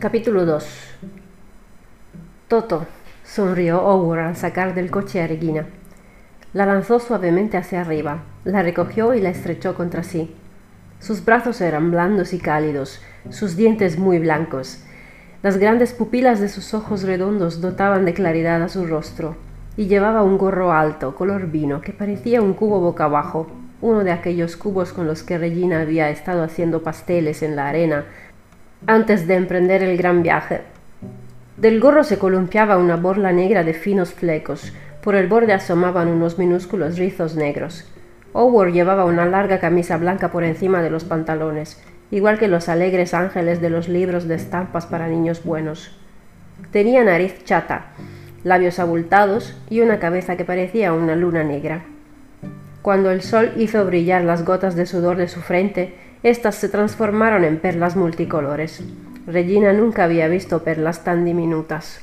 Capítulo 2 Toto, sonrió Howard al sacar del coche a Regina. La lanzó suavemente hacia arriba, la recogió y la estrechó contra sí. Sus brazos eran blandos y cálidos, sus dientes muy blancos. Las grandes pupilas de sus ojos redondos dotaban de claridad a su rostro, y llevaba un gorro alto, color vino, que parecía un cubo boca abajo, uno de aquellos cubos con los que Regina había estado haciendo pasteles en la arena antes de emprender el gran viaje. Del gorro se columpiaba una borla negra de finos flecos, por el borde asomaban unos minúsculos rizos negros. Howard llevaba una larga camisa blanca por encima de los pantalones, igual que los alegres ángeles de los libros de estampas para niños buenos. Tenía nariz chata, labios abultados y una cabeza que parecía una luna negra. Cuando el sol hizo brillar las gotas de sudor de su frente, éstas se transformaron en perlas multicolores. Regina nunca había visto perlas tan diminutas.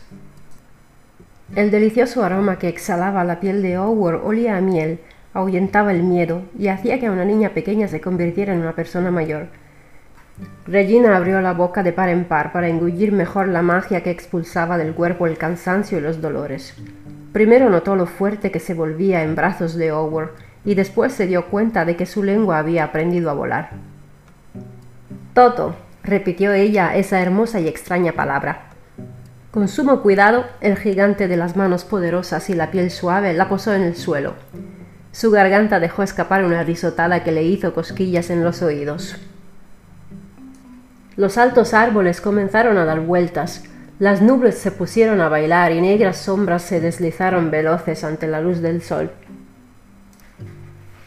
El delicioso aroma que exhalaba la piel de Howard olía a miel, ahuyentaba el miedo y hacía que una niña pequeña se convirtiera en una persona mayor. Regina abrió la boca de par en par para engullir mejor la magia que expulsaba del cuerpo el cansancio y los dolores. Primero notó lo fuerte que se volvía en brazos de Howard y después se dio cuenta de que su lengua había aprendido a volar. Toto, repitió ella esa hermosa y extraña palabra. Con sumo cuidado, el gigante de las manos poderosas y la piel suave la posó en el suelo. Su garganta dejó escapar una risotada que le hizo cosquillas en los oídos. Los altos árboles comenzaron a dar vueltas, las nubes se pusieron a bailar y negras sombras se deslizaron veloces ante la luz del sol.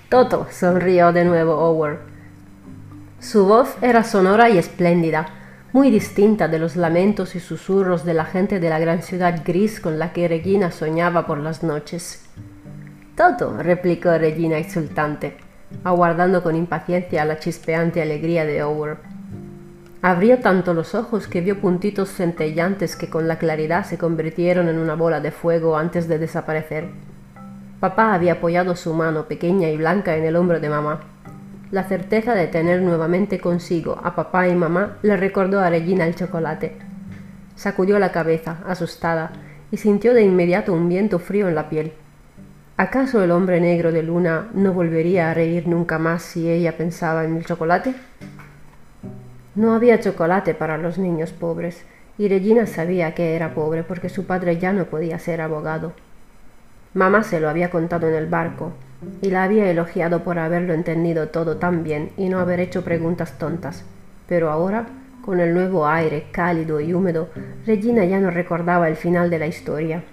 Toto, sonrió de nuevo Howard. Su voz era sonora y espléndida, muy distinta de los lamentos y susurros de la gente de la gran ciudad gris con la que Regina soñaba por las noches. Toto, replicó Regina exultante, aguardando con impaciencia la chispeante alegría de Howard. Abrió tanto los ojos que vio puntitos centellantes que con la claridad se convirtieron en una bola de fuego antes de desaparecer. Papá había apoyado su mano pequeña y blanca en el hombro de mamá. La certeza de tener nuevamente consigo a papá y mamá le recordó a Regina el chocolate. Sacudió la cabeza, asustada, y sintió de inmediato un viento frío en la piel. ¿Acaso el hombre negro de luna no volvería a reír nunca más si ella pensaba en el chocolate? No había chocolate para los niños pobres, y Regina sabía que era pobre porque su padre ya no podía ser abogado. Mamá se lo había contado en el barco, y la había elogiado por haberlo entendido todo tan bien y no haber hecho preguntas tontas. Pero ahora, con el nuevo aire cálido y húmedo, Regina ya no recordaba el final de la historia.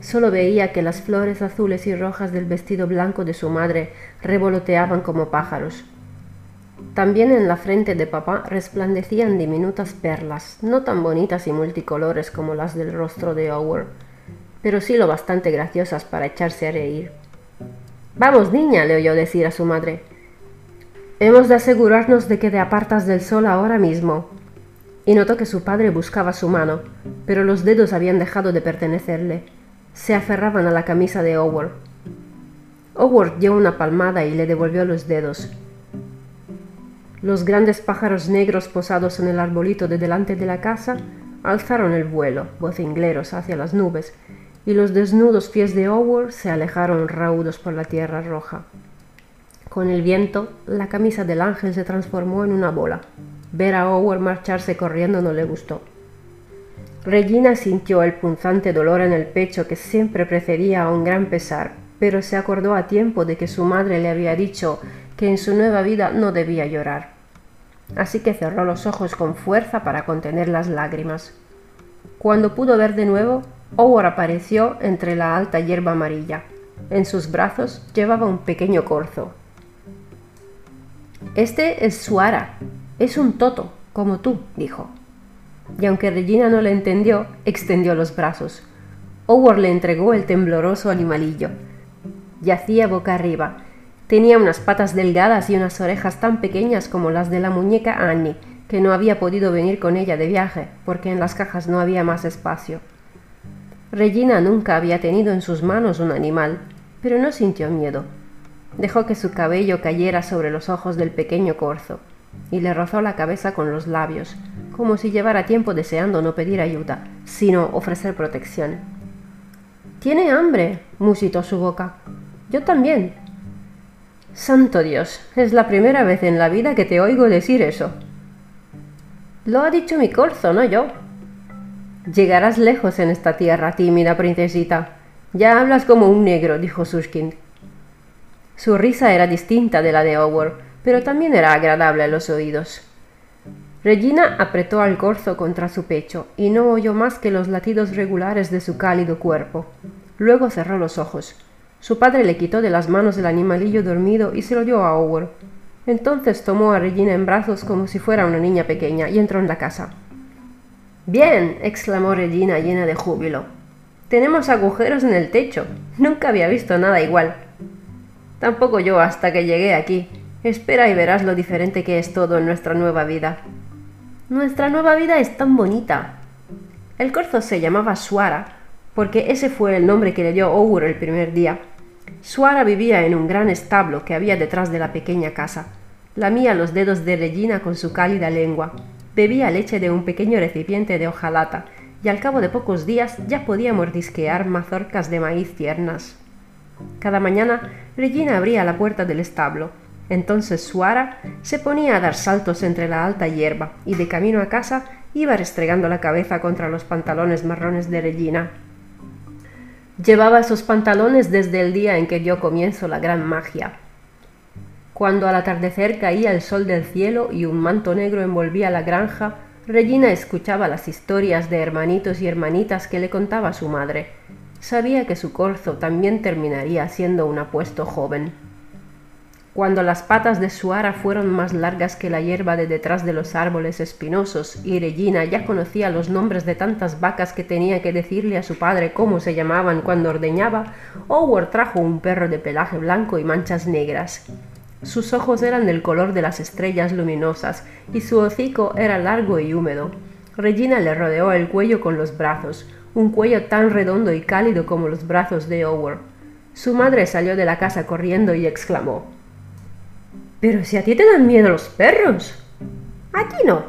Solo veía que las flores azules y rojas del vestido blanco de su madre revoloteaban como pájaros, también en la frente de papá resplandecían diminutas perlas, no tan bonitas y multicolores como las del rostro de Howard, pero sí lo bastante graciosas para echarse a reír. Vamos, niña, le oyó decir a su madre. Hemos de asegurarnos de que te apartas del sol ahora mismo. Y notó que su padre buscaba su mano, pero los dedos habían dejado de pertenecerle. Se aferraban a la camisa de Howard. Howard dio una palmada y le devolvió los dedos. Los grandes pájaros negros posados en el arbolito de delante de la casa alzaron el vuelo, vocingleros, hacia las nubes, y los desnudos pies de Howard se alejaron raudos por la tierra roja. Con el viento, la camisa del ángel se transformó en una bola. Ver a Howard marcharse corriendo no le gustó. Regina sintió el punzante dolor en el pecho que siempre precedía a un gran pesar, pero se acordó a tiempo de que su madre le había dicho que en su nueva vida no debía llorar. Así que cerró los ojos con fuerza para contener las lágrimas. Cuando pudo ver de nuevo, Howard apareció entre la alta hierba amarilla. En sus brazos llevaba un pequeño corzo. Este es Suara. Es un toto, como tú, dijo. Y aunque Regina no le entendió, extendió los brazos. Howard le entregó el tembloroso animalillo. Yacía boca arriba, Tenía unas patas delgadas y unas orejas tan pequeñas como las de la muñeca Annie, que no había podido venir con ella de viaje, porque en las cajas no había más espacio. Regina nunca había tenido en sus manos un animal, pero no sintió miedo. Dejó que su cabello cayera sobre los ojos del pequeño corzo, y le rozó la cabeza con los labios, como si llevara tiempo deseando no pedir ayuda, sino ofrecer protección. Tiene hambre, musitó su boca. Yo también. Santo Dios, es la primera vez en la vida que te oigo decir eso. Lo ha dicho mi corzo, no yo. Llegarás lejos en esta tierra, tímida princesita. Ya hablas como un negro, dijo Sushkin. Su risa era distinta de la de Howard, pero también era agradable a los oídos. Regina apretó al corzo contra su pecho y no oyó más que los latidos regulares de su cálido cuerpo. Luego cerró los ojos. Su padre le quitó de las manos el animalillo dormido y se lo dio a Howard. Entonces tomó a Regina en brazos como si fuera una niña pequeña y entró en la casa. Bien, exclamó Regina llena de júbilo. Tenemos agujeros en el techo. Nunca había visto nada igual. Tampoco yo hasta que llegué aquí. Espera y verás lo diferente que es todo en nuestra nueva vida. Nuestra nueva vida es tan bonita. El corzo se llamaba Suara, porque ese fue el nombre que le dio Ogur el primer día. Suara vivía en un gran establo que había detrás de la pequeña casa. Lamía los dedos de Regina con su cálida lengua. Bebía leche de un pequeño recipiente de hojalata y al cabo de pocos días ya podía mordisquear mazorcas de maíz tiernas. Cada mañana Regina abría la puerta del establo entonces Suara se ponía a dar saltos entre la alta hierba y de camino a casa iba restregando la cabeza contra los pantalones marrones de Regina. Llevaba esos pantalones desde el día en que dio comienzo la gran magia. Cuando al atardecer caía el sol del cielo y un manto negro envolvía la granja, Regina escuchaba las historias de hermanitos y hermanitas que le contaba su madre. Sabía que su corzo también terminaría siendo un apuesto joven. Cuando las patas de Suara fueron más largas que la hierba de detrás de los árboles espinosos y Regina ya conocía los nombres de tantas vacas que tenía que decirle a su padre cómo se llamaban cuando ordeñaba, Howard trajo un perro de pelaje blanco y manchas negras. Sus ojos eran del color de las estrellas luminosas y su hocico era largo y húmedo. Regina le rodeó el cuello con los brazos, un cuello tan redondo y cálido como los brazos de Howard. Su madre salió de la casa corriendo y exclamó pero si a ti te dan miedo los perros. Aquí no.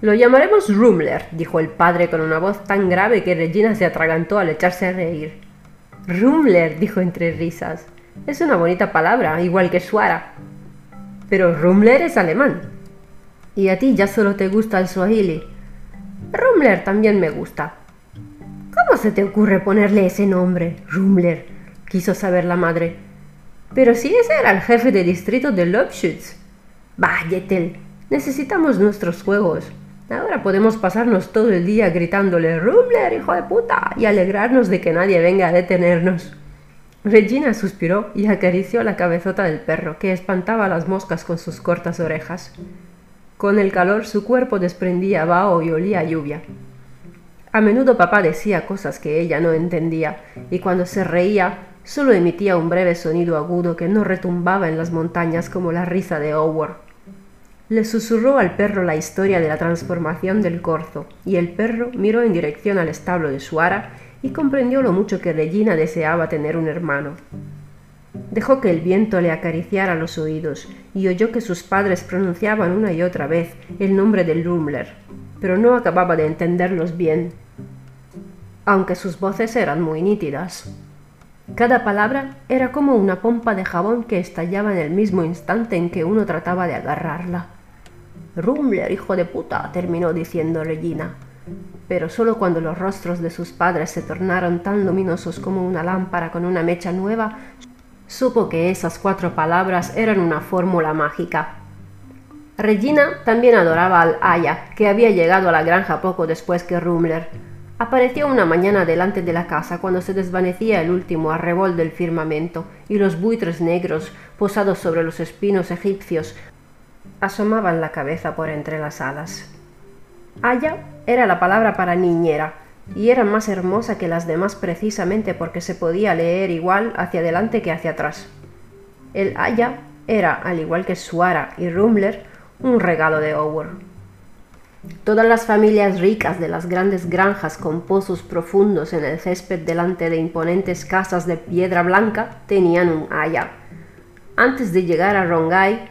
Lo llamaremos Rumler, dijo el padre con una voz tan grave que Regina se atragantó al echarse a reír. Rumler, dijo entre risas. Es una bonita palabra, igual que Suara. Pero Rumler es alemán. Y a ti ya solo te gusta el Swahili. Rumler también me gusta. ¿Cómo se te ocurre ponerle ese nombre, Rumler? quiso saber la madre. Pero si ese era el jefe de distrito de Lobschütz. Bah, necesitamos nuestros juegos. Ahora podemos pasarnos todo el día gritándole Rumler, hijo de puta, y alegrarnos de que nadie venga a detenernos. Regina suspiró y acarició la cabezota del perro, que espantaba las moscas con sus cortas orejas. Con el calor su cuerpo desprendía vaho y olía a lluvia. A menudo papá decía cosas que ella no entendía, y cuando se reía solo emitía un breve sonido agudo que no retumbaba en las montañas como la risa de Howard. Le susurró al perro la historia de la transformación del corzo, y el perro miró en dirección al establo de Suara y comprendió lo mucho que Regina deseaba tener un hermano. Dejó que el viento le acariciara los oídos y oyó que sus padres pronunciaban una y otra vez el nombre del Rumler, pero no acababa de entenderlos bien, aunque sus voces eran muy nítidas. Cada palabra era como una pompa de jabón que estallaba en el mismo instante en que uno trataba de agarrarla. Rumler, hijo de puta, terminó diciendo Regina. Pero solo cuando los rostros de sus padres se tornaron tan luminosos como una lámpara con una mecha nueva, supo que esas cuatro palabras eran una fórmula mágica. Regina también adoraba al Aya, que había llegado a la granja poco después que Rumler. Apareció una mañana delante de la casa cuando se desvanecía el último arrebol del firmamento y los buitres negros, posados sobre los espinos egipcios, asomaban la cabeza por entre las alas. Aya era la palabra para niñera, y era más hermosa que las demás precisamente porque se podía leer igual hacia adelante que hacia atrás. El Aya era, al igual que Suara y Rumler, un regalo de Howard. Todas las familias ricas de las grandes granjas con pozos profundos en el césped delante de imponentes casas de piedra blanca tenían un haya. Antes de llegar a Rongai,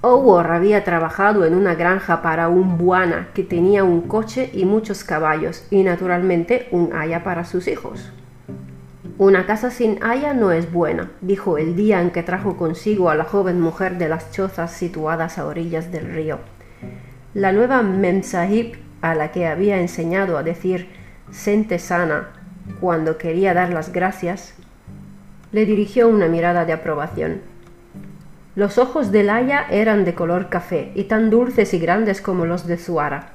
Howard había trabajado en una granja para un buana que tenía un coche y muchos caballos y naturalmente un haya para sus hijos. Una casa sin haya no es buena, dijo el día en que trajo consigo a la joven mujer de las chozas situadas a orillas del río. La nueva Memsahib, a la que había enseñado a decir sente sana cuando quería dar las gracias, le dirigió una mirada de aprobación. Los ojos de Laia eran de color café y tan dulces y grandes como los de Suara.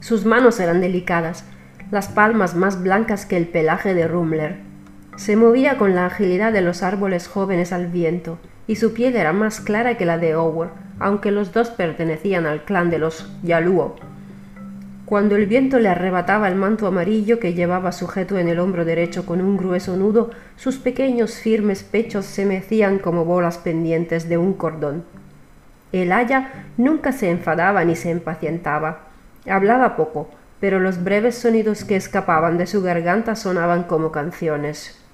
Sus manos eran delicadas, las palmas más blancas que el pelaje de Rumler. Se movía con la agilidad de los árboles jóvenes al viento, y su piel era más clara que la de Ower, aunque los dos pertenecían al clan de los Yaluo, cuando el viento le arrebataba el manto amarillo que llevaba sujeto en el hombro derecho con un grueso nudo, sus pequeños firmes pechos se mecían como bolas pendientes de un cordón. El aya nunca se enfadaba ni se impacientaba. Hablaba poco, pero los breves sonidos que escapaban de su garganta sonaban como canciones.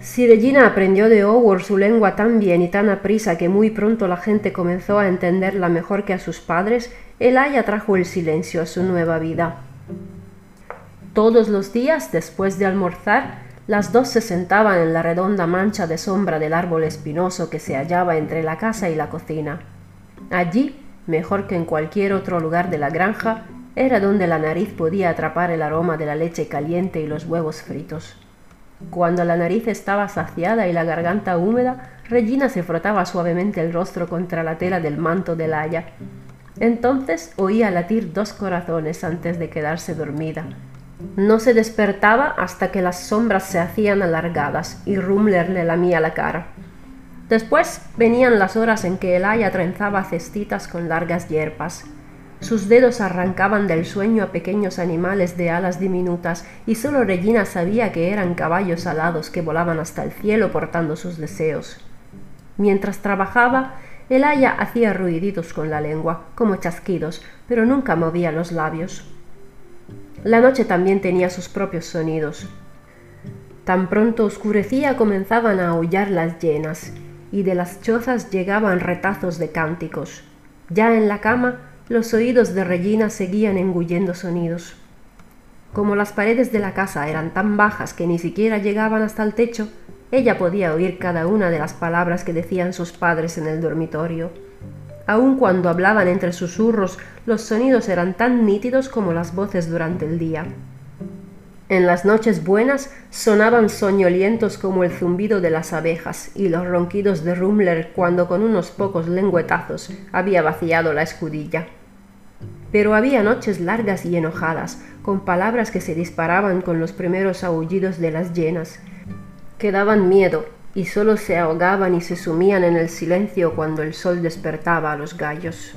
Si Regina aprendió de Howard su lengua tan bien y tan aprisa que muy pronto la gente comenzó a entenderla mejor que a sus padres, el haya trajo el silencio a su nueva vida. Todos los días, después de almorzar, las dos se sentaban en la redonda mancha de sombra del árbol espinoso que se hallaba entre la casa y la cocina. Allí, mejor que en cualquier otro lugar de la granja, era donde la nariz podía atrapar el aroma de la leche caliente y los huevos fritos. Cuando la nariz estaba saciada y la garganta húmeda, Regina se frotaba suavemente el rostro contra la tela del manto de Laia. Entonces oía latir dos corazones antes de quedarse dormida. No se despertaba hasta que las sombras se hacían alargadas y Rumler le lamía la cara. Después venían las horas en que el Aya trenzaba cestitas con largas hierpas. Sus dedos arrancaban del sueño a pequeños animales de alas diminutas y solo Regina sabía que eran caballos alados que volaban hasta el cielo portando sus deseos. Mientras trabajaba, el aya hacía ruiditos con la lengua, como chasquidos, pero nunca movía los labios. La noche también tenía sus propios sonidos. Tan pronto oscurecía comenzaban a aullar las llenas, y de las chozas llegaban retazos de cánticos. Ya en la cama, los oídos de Regina seguían engullendo sonidos. Como las paredes de la casa eran tan bajas que ni siquiera llegaban hasta el techo, ella podía oír cada una de las palabras que decían sus padres en el dormitorio. Aun cuando hablaban entre susurros, los sonidos eran tan nítidos como las voces durante el día. En las noches buenas sonaban soñolientos como el zumbido de las abejas y los ronquidos de Rumler cuando con unos pocos lengüetazos había vaciado la escudilla. Pero había noches largas y enojadas, con palabras que se disparaban con los primeros aullidos de las llenas, que daban miedo y solo se ahogaban y se sumían en el silencio cuando el sol despertaba a los gallos.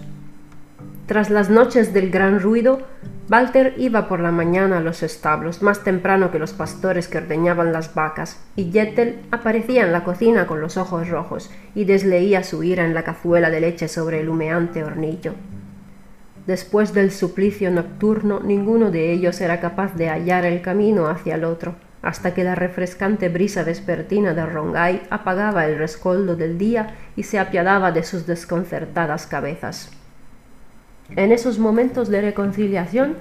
Tras las noches del gran ruido, Walter iba por la mañana a los establos más temprano que los pastores que ordeñaban las vacas, y Jettel aparecía en la cocina con los ojos rojos y desleía su ira en la cazuela de leche sobre el humeante hornillo. Después del suplicio nocturno, ninguno de ellos era capaz de hallar el camino hacia el otro, hasta que la refrescante brisa vespertina de Rongai apagaba el rescoldo del día y se apiadaba de sus desconcertadas cabezas. En esos momentos de reconciliación,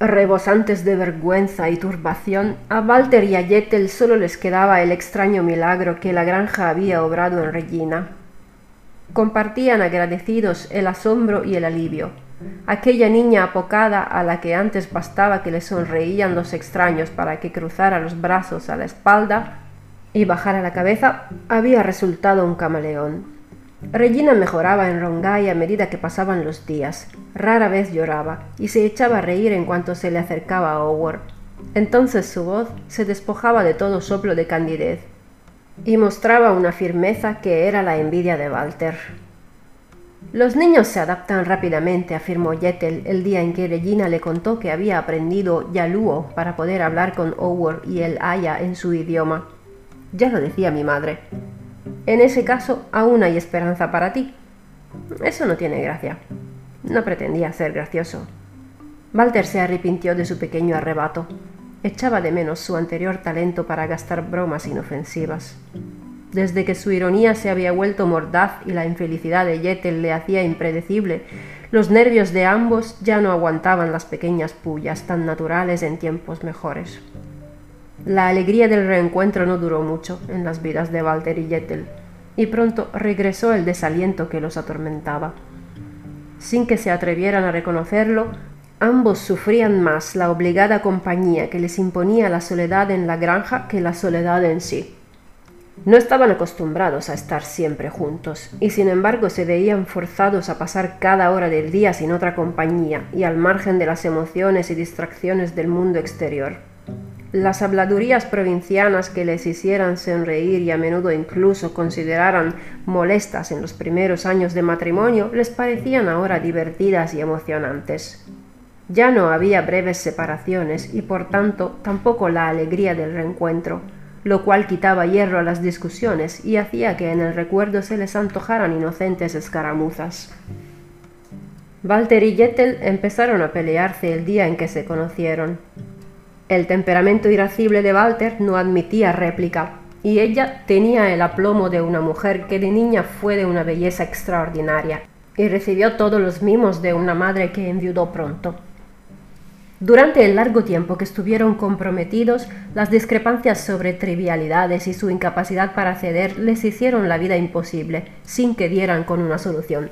rebosantes de vergüenza y turbación, a Walter y a Jettel solo les quedaba el extraño milagro que la granja había obrado en Regina. Compartían agradecidos el asombro y el alivio, aquella niña apocada a la que antes bastaba que le sonreían los extraños para que cruzara los brazos a la espalda y bajara la cabeza, había resultado un camaleón. Regina mejoraba en Rongai a medida que pasaban los días. Rara vez lloraba y se echaba a reír en cuanto se le acercaba a Howard. Entonces su voz se despojaba de todo soplo de candidez y mostraba una firmeza que era la envidia de Walter. Los niños se adaptan rápidamente, afirmó Yetel el día en que Regina le contó que había aprendido Yaluo para poder hablar con Howard y el Aya en su idioma. Ya lo decía mi madre. En ese caso, aún hay esperanza para ti. Eso no tiene gracia. No pretendía ser gracioso. Walter se arrepintió de su pequeño arrebato. Echaba de menos su anterior talento para gastar bromas inofensivas. Desde que su ironía se había vuelto mordaz y la infelicidad de Yettel le hacía impredecible, los nervios de ambos ya no aguantaban las pequeñas pullas tan naturales en tiempos mejores. La alegría del reencuentro no duró mucho en las vidas de Walter y Yettel, y pronto regresó el desaliento que los atormentaba. Sin que se atrevieran a reconocerlo, ambos sufrían más la obligada compañía que les imponía la soledad en la granja que la soledad en sí. No estaban acostumbrados a estar siempre juntos, y sin embargo se veían forzados a pasar cada hora del día sin otra compañía y al margen de las emociones y distracciones del mundo exterior. Las habladurías provincianas que les hicieran sonreír y a menudo incluso consideraran molestas en los primeros años de matrimonio les parecían ahora divertidas y emocionantes. Ya no había breves separaciones y por tanto tampoco la alegría del reencuentro lo cual quitaba hierro a las discusiones y hacía que en el recuerdo se les antojaran inocentes escaramuzas. Walter y Jettel empezaron a pelearse el día en que se conocieron. El temperamento irascible de Walter no admitía réplica, y ella tenía el aplomo de una mujer que de niña fue de una belleza extraordinaria, y recibió todos los mimos de una madre que enviudó pronto. Durante el largo tiempo que estuvieron comprometidos, las discrepancias sobre trivialidades y su incapacidad para ceder les hicieron la vida imposible, sin que dieran con una solución.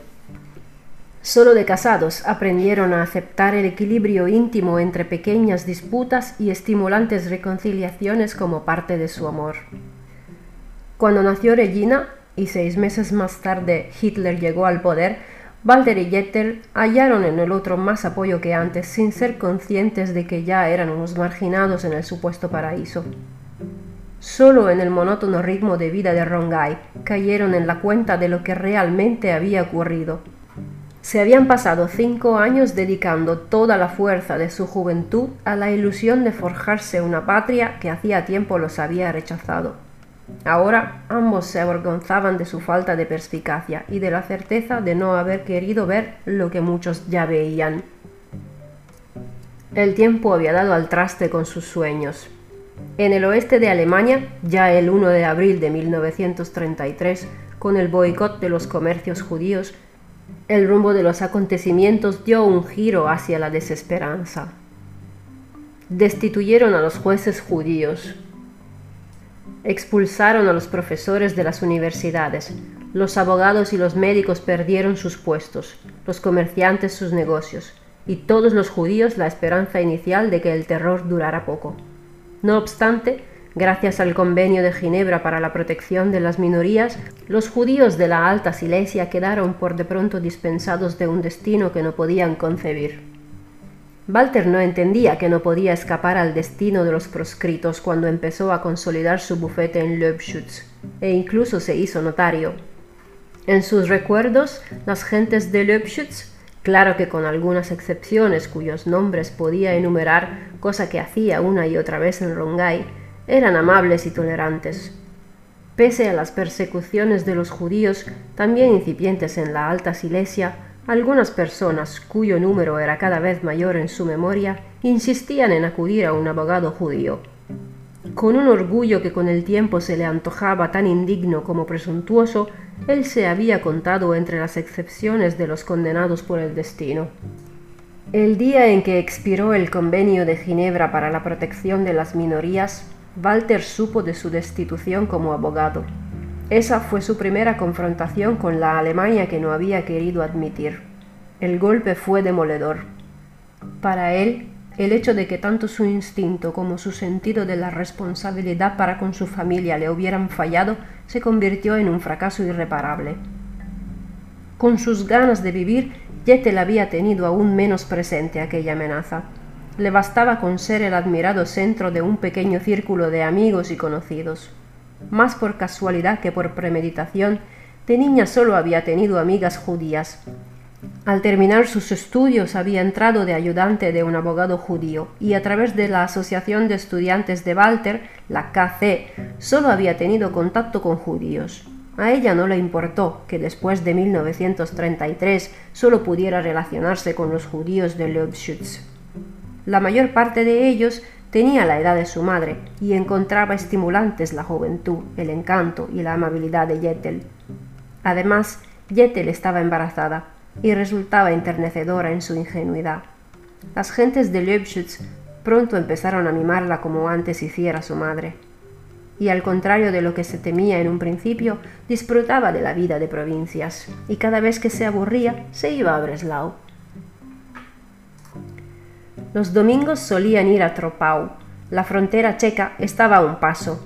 Solo de casados aprendieron a aceptar el equilibrio íntimo entre pequeñas disputas y estimulantes reconciliaciones como parte de su amor. Cuando nació Regina, y seis meses más tarde Hitler llegó al poder, Walter y Jettel hallaron en el otro más apoyo que antes, sin ser conscientes de que ya eran unos marginados en el supuesto paraíso. Solo en el monótono ritmo de vida de Rongai cayeron en la cuenta de lo que realmente había ocurrido. Se habían pasado cinco años dedicando toda la fuerza de su juventud a la ilusión de forjarse una patria que hacía tiempo los había rechazado. Ahora ambos se avergonzaban de su falta de perspicacia y de la certeza de no haber querido ver lo que muchos ya veían. El tiempo había dado al traste con sus sueños. En el oeste de Alemania, ya el 1 de abril de 1933, con el boicot de los comercios judíos, el rumbo de los acontecimientos dio un giro hacia la desesperanza. Destituyeron a los jueces judíos, Expulsaron a los profesores de las universidades. Los abogados y los médicos perdieron sus puestos, los comerciantes sus negocios, y todos los judíos la esperanza inicial de que el terror durara poco. No obstante, gracias al convenio de Ginebra para la protección de las minorías, los judíos de la Alta Silesia quedaron por de pronto dispensados de un destino que no podían concebir. Walter no entendía que no podía escapar al destino de los proscritos cuando empezó a consolidar su bufete en Löbschütz e incluso se hizo notario. En sus recuerdos, las gentes de Löbschütz, claro que con algunas excepciones cuyos nombres podía enumerar, cosa que hacía una y otra vez en Rongai, eran amables y tolerantes. Pese a las persecuciones de los judíos, también incipientes en la Alta Silesia, algunas personas, cuyo número era cada vez mayor en su memoria, insistían en acudir a un abogado judío. Con un orgullo que con el tiempo se le antojaba tan indigno como presuntuoso, él se había contado entre las excepciones de los condenados por el destino. El día en que expiró el convenio de Ginebra para la protección de las minorías, Walter supo de su destitución como abogado. Esa fue su primera confrontación con la Alemania que no había querido admitir. El golpe fue demoledor. Para él, el hecho de que tanto su instinto como su sentido de la responsabilidad para con su familia le hubieran fallado se convirtió en un fracaso irreparable. Con sus ganas de vivir, Jettel había tenido aún menos presente aquella amenaza. Le bastaba con ser el admirado centro de un pequeño círculo de amigos y conocidos más por casualidad que por premeditación, de niña solo había tenido amigas judías. Al terminar sus estudios había entrado de ayudante de un abogado judío y a través de la Asociación de Estudiantes de Walter, la KC, solo había tenido contacto con judíos. A ella no le importó que después de 1933 solo pudiera relacionarse con los judíos de. La mayor parte de ellos tenía la edad de su madre y encontraba estimulantes la juventud, el encanto y la amabilidad de Yetel. Además, Yetel estaba embarazada y resultaba enternecedora en su ingenuidad. Las gentes de Lübschütz pronto empezaron a mimarla como antes hiciera su madre. Y al contrario de lo que se temía en un principio, disfrutaba de la vida de provincias, y cada vez que se aburría se iba a Breslau. Los domingos solían ir a Tropau. La frontera checa estaba a un paso.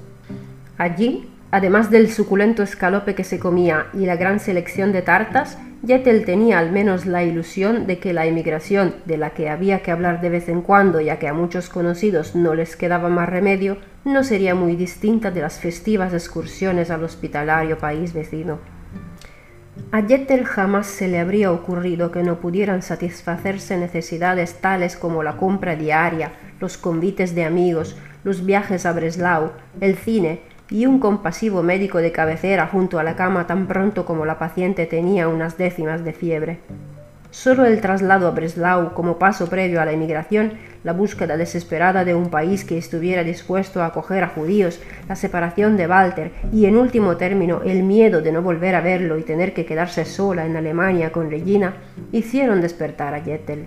Allí, además del suculento escalope que se comía y la gran selección de tartas, Yetel tenía al menos la ilusión de que la emigración, de la que había que hablar de vez en cuando, ya que a muchos conocidos no les quedaba más remedio, no sería muy distinta de las festivas excursiones al hospitalario país vecino. A Yetel jamás se le habría ocurrido que no pudieran satisfacerse necesidades tales como la compra diaria, los convites de amigos, los viajes a Breslau, el cine y un compasivo médico de cabecera junto a la cama tan pronto como la paciente tenía unas décimas de fiebre. Solo el traslado a Breslau como paso previo a la emigración, la búsqueda desesperada de un país que estuviera dispuesto a acoger a judíos, la separación de Walter y, en último término, el miedo de no volver a verlo y tener que quedarse sola en Alemania con Regina, hicieron despertar a Jettel.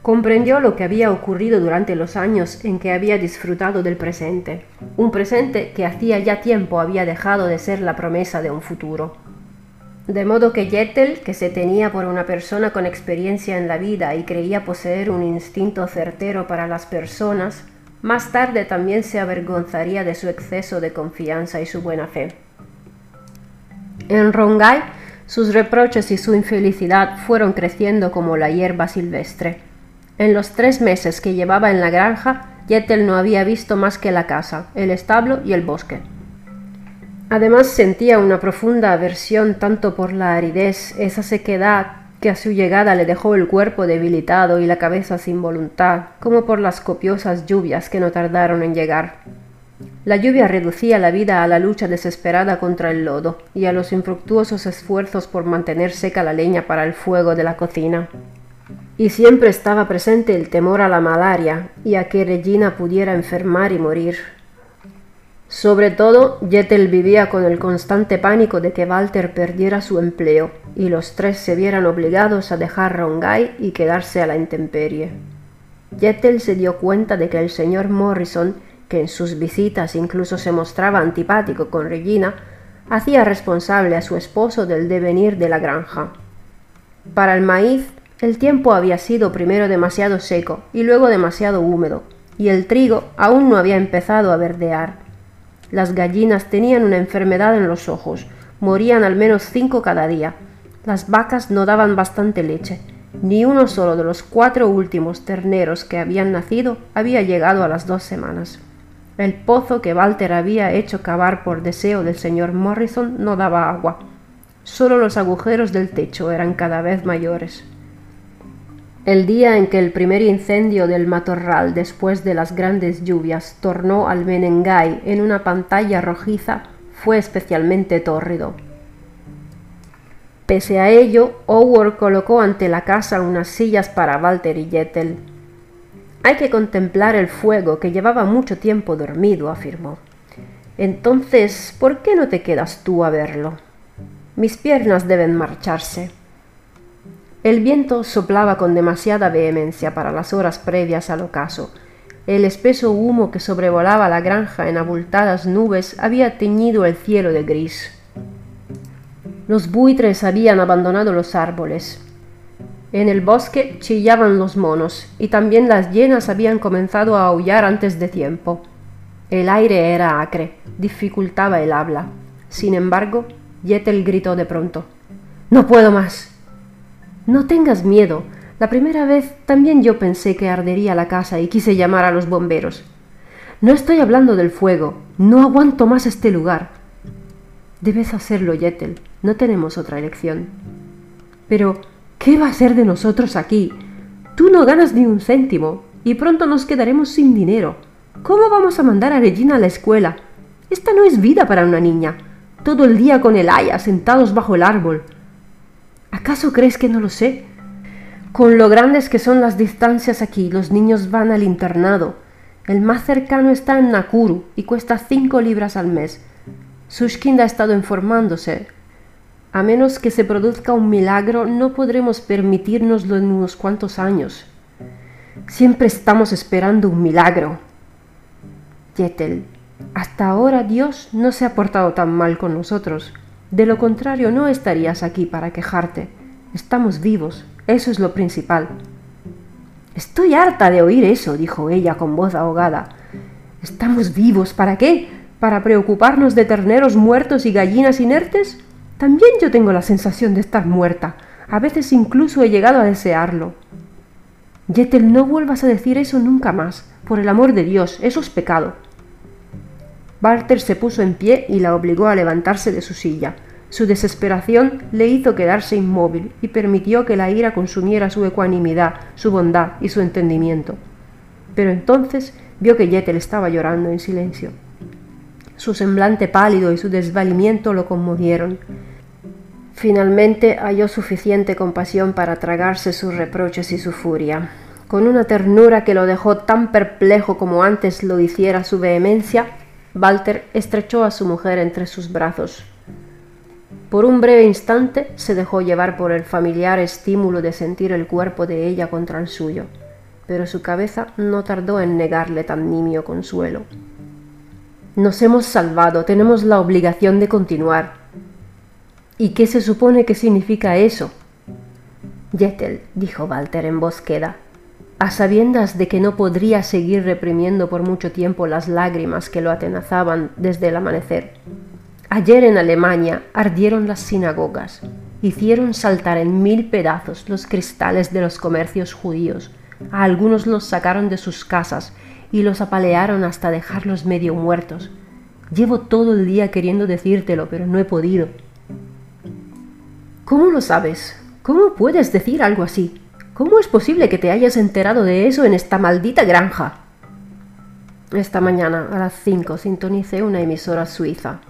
Comprendió lo que había ocurrido durante los años en que había disfrutado del presente, un presente que hacía ya tiempo había dejado de ser la promesa de un futuro. De modo que Jettel, que se tenía por una persona con experiencia en la vida y creía poseer un instinto certero para las personas, más tarde también se avergonzaría de su exceso de confianza y su buena fe. En Rongai, sus reproches y su infelicidad fueron creciendo como la hierba silvestre. En los tres meses que llevaba en la granja, Jettel no había visto más que la casa, el establo y el bosque. Además sentía una profunda aversión tanto por la aridez, esa sequedad que a su llegada le dejó el cuerpo debilitado y la cabeza sin voluntad, como por las copiosas lluvias que no tardaron en llegar. La lluvia reducía la vida a la lucha desesperada contra el lodo y a los infructuosos esfuerzos por mantener seca la leña para el fuego de la cocina. Y siempre estaba presente el temor a la malaria y a que Regina pudiera enfermar y morir. Sobre todo, Jettel vivía con el constante pánico de que Walter perdiera su empleo y los tres se vieran obligados a dejar Rongai y quedarse a la intemperie. Jettel se dio cuenta de que el señor Morrison, que en sus visitas incluso se mostraba antipático con Regina, hacía responsable a su esposo del devenir de la granja. Para el maíz, el tiempo había sido primero demasiado seco y luego demasiado húmedo, y el trigo aún no había empezado a verdear. Las gallinas tenían una enfermedad en los ojos, morían al menos cinco cada día. Las vacas no daban bastante leche. Ni uno solo de los cuatro últimos terneros que habían nacido había llegado a las dos semanas. El pozo que Walter había hecho cavar por deseo del señor Morrison no daba agua. Solo los agujeros del techo eran cada vez mayores. El día en que el primer incendio del matorral después de las grandes lluvias tornó al Menengai en una pantalla rojiza fue especialmente tórrido. Pese a ello, Howard colocó ante la casa unas sillas para Walter y Jettel. Hay que contemplar el fuego que llevaba mucho tiempo dormido, afirmó. Entonces, ¿por qué no te quedas tú a verlo? Mis piernas deben marcharse. El viento soplaba con demasiada vehemencia para las horas previas al ocaso. El espeso humo que sobrevolaba la granja en abultadas nubes había teñido el cielo de gris. Los buitres habían abandonado los árboles. En el bosque chillaban los monos y también las hienas habían comenzado a aullar antes de tiempo. El aire era acre, dificultaba el habla. Sin embargo, Yetel gritó de pronto. No puedo más. No tengas miedo. La primera vez también yo pensé que ardería la casa y quise llamar a los bomberos. No estoy hablando del fuego. No aguanto más este lugar. Debes hacerlo, Yetel. No tenemos otra elección. Pero, ¿qué va a ser de nosotros aquí? Tú no ganas ni un céntimo y pronto nos quedaremos sin dinero. ¿Cómo vamos a mandar a Regina a la escuela? Esta no es vida para una niña. Todo el día con el aya sentados bajo el árbol. ¿Acaso crees que no lo sé? Con lo grandes que son las distancias aquí, los niños van al internado. El más cercano está en Nakuru y cuesta cinco libras al mes. Sushkind ha estado informándose. A menos que se produzca un milagro, no podremos permitirnoslo en unos cuantos años. Siempre estamos esperando un milagro. Yetel, hasta ahora Dios no se ha portado tan mal con nosotros. De lo contrario, no estarías aquí para quejarte. Estamos vivos, eso es lo principal. Estoy harta de oír eso, dijo ella con voz ahogada. ¿Estamos vivos? ¿Para qué? ¿Para preocuparnos de terneros muertos y gallinas inertes? También yo tengo la sensación de estar muerta. A veces incluso he llegado a desearlo. Yetel, no vuelvas a decir eso nunca más. Por el amor de Dios, eso es pecado. Walter se puso en pie y la obligó a levantarse de su silla. Su desesperación le hizo quedarse inmóvil y permitió que la ira consumiera su ecuanimidad, su bondad y su entendimiento. Pero entonces vio que Yetel estaba llorando en silencio. Su semblante pálido y su desvalimiento lo conmovieron. Finalmente halló suficiente compasión para tragarse sus reproches y su furia. Con una ternura que lo dejó tan perplejo como antes lo hiciera su vehemencia, Walter estrechó a su mujer entre sus brazos. Por un breve instante se dejó llevar por el familiar estímulo de sentir el cuerpo de ella contra el suyo, pero su cabeza no tardó en negarle tan nimio consuelo. Nos hemos salvado, tenemos la obligación de continuar. ¿Y qué se supone que significa eso? Yetel, dijo Walter en voz queda, a sabiendas de que no podría seguir reprimiendo por mucho tiempo las lágrimas que lo atenazaban desde el amanecer. Ayer en Alemania ardieron las sinagogas, hicieron saltar en mil pedazos los cristales de los comercios judíos, a algunos los sacaron de sus casas y los apalearon hasta dejarlos medio muertos. Llevo todo el día queriendo decírtelo, pero no he podido. ¿Cómo lo sabes? ¿Cómo puedes decir algo así? ¿Cómo es posible que te hayas enterado de eso en esta maldita granja? Esta mañana a las cinco sintonicé una emisora suiza.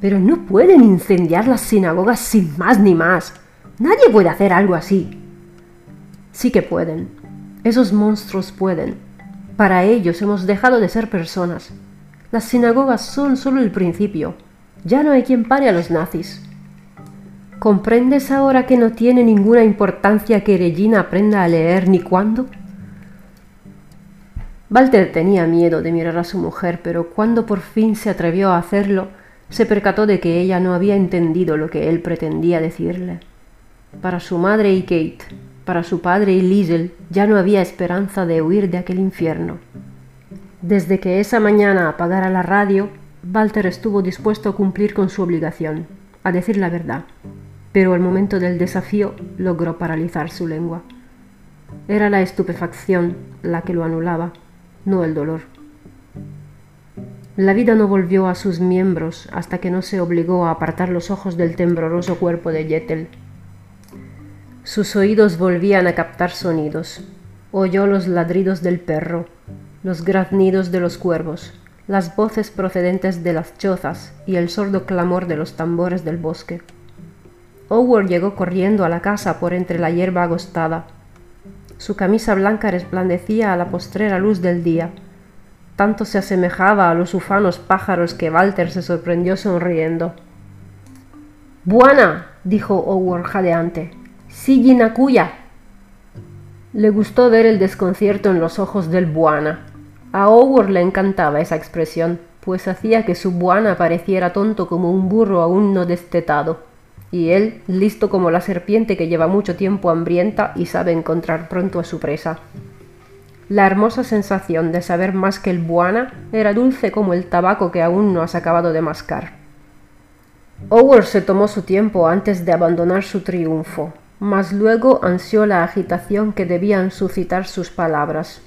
Pero no pueden incendiar las sinagogas sin más ni más. Nadie puede hacer algo así. Sí que pueden. Esos monstruos pueden. Para ellos hemos dejado de ser personas. Las sinagogas son solo el principio. Ya no hay quien pare a los nazis. ¿Comprendes ahora que no tiene ninguna importancia que Regina aprenda a leer ni cuándo? Walter tenía miedo de mirar a su mujer, pero cuando por fin se atrevió a hacerlo, se percató de que ella no había entendido lo que él pretendía decirle. Para su madre y Kate, para su padre y Liesel, ya no había esperanza de huir de aquel infierno. Desde que esa mañana apagara la radio, Walter estuvo dispuesto a cumplir con su obligación, a decir la verdad pero al momento del desafío logró paralizar su lengua. Era la estupefacción la que lo anulaba, no el dolor. La vida no volvió a sus miembros hasta que no se obligó a apartar los ojos del tembloroso cuerpo de Yetel. Sus oídos volvían a captar sonidos. Oyó los ladridos del perro, los graznidos de los cuervos, las voces procedentes de las chozas y el sordo clamor de los tambores del bosque. Howard llegó corriendo a la casa por entre la hierba agostada. Su camisa blanca resplandecía a la postrera luz del día. Tanto se asemejaba a los ufanos pájaros que Walter se sorprendió sonriendo. Buena, dijo Howard jadeante. Sigi Nakuya. Le gustó ver el desconcierto en los ojos del Buana. A Howard le encantaba esa expresión, pues hacía que su Buana pareciera tonto como un burro aún no destetado y él listo como la serpiente que lleva mucho tiempo hambrienta y sabe encontrar pronto a su presa. La hermosa sensación de saber más que el buana era dulce como el tabaco que aún no has acabado de mascar. Howard se tomó su tiempo antes de abandonar su triunfo, mas luego ansió la agitación que debían suscitar sus palabras.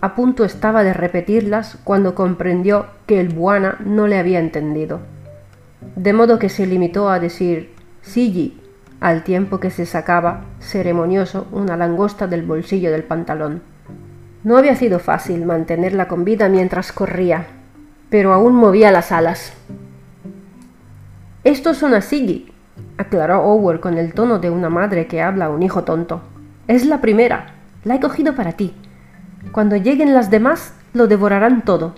A punto estaba de repetirlas cuando comprendió que el buana no le había entendido. De modo que se limitó a decir Sigi, al tiempo que se sacaba, ceremonioso, una langosta del bolsillo del pantalón. No había sido fácil mantenerla con vida mientras corría, pero aún movía las alas. Estos son a Sigi, aclaró Howard con el tono de una madre que habla a un hijo tonto. Es la primera. La he cogido para ti. Cuando lleguen las demás, lo devorarán todo.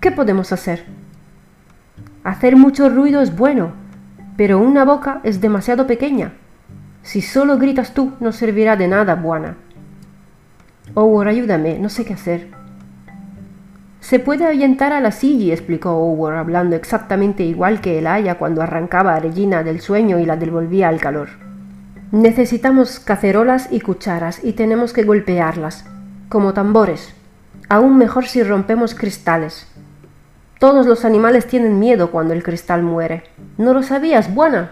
¿Qué podemos hacer? Hacer mucho ruido es bueno, pero una boca es demasiado pequeña. Si solo gritas tú, no servirá de nada, buena. Howard, ayúdame, no sé qué hacer. Se puede ahuyentar a la silla, explicó Howard, hablando exactamente igual que el haya cuando arrancaba a Regina del sueño y la devolvía al calor. Necesitamos cacerolas y cucharas y tenemos que golpearlas, como tambores. Aún mejor si rompemos cristales. Todos los animales tienen miedo cuando el cristal muere. ¿No lo sabías, buena?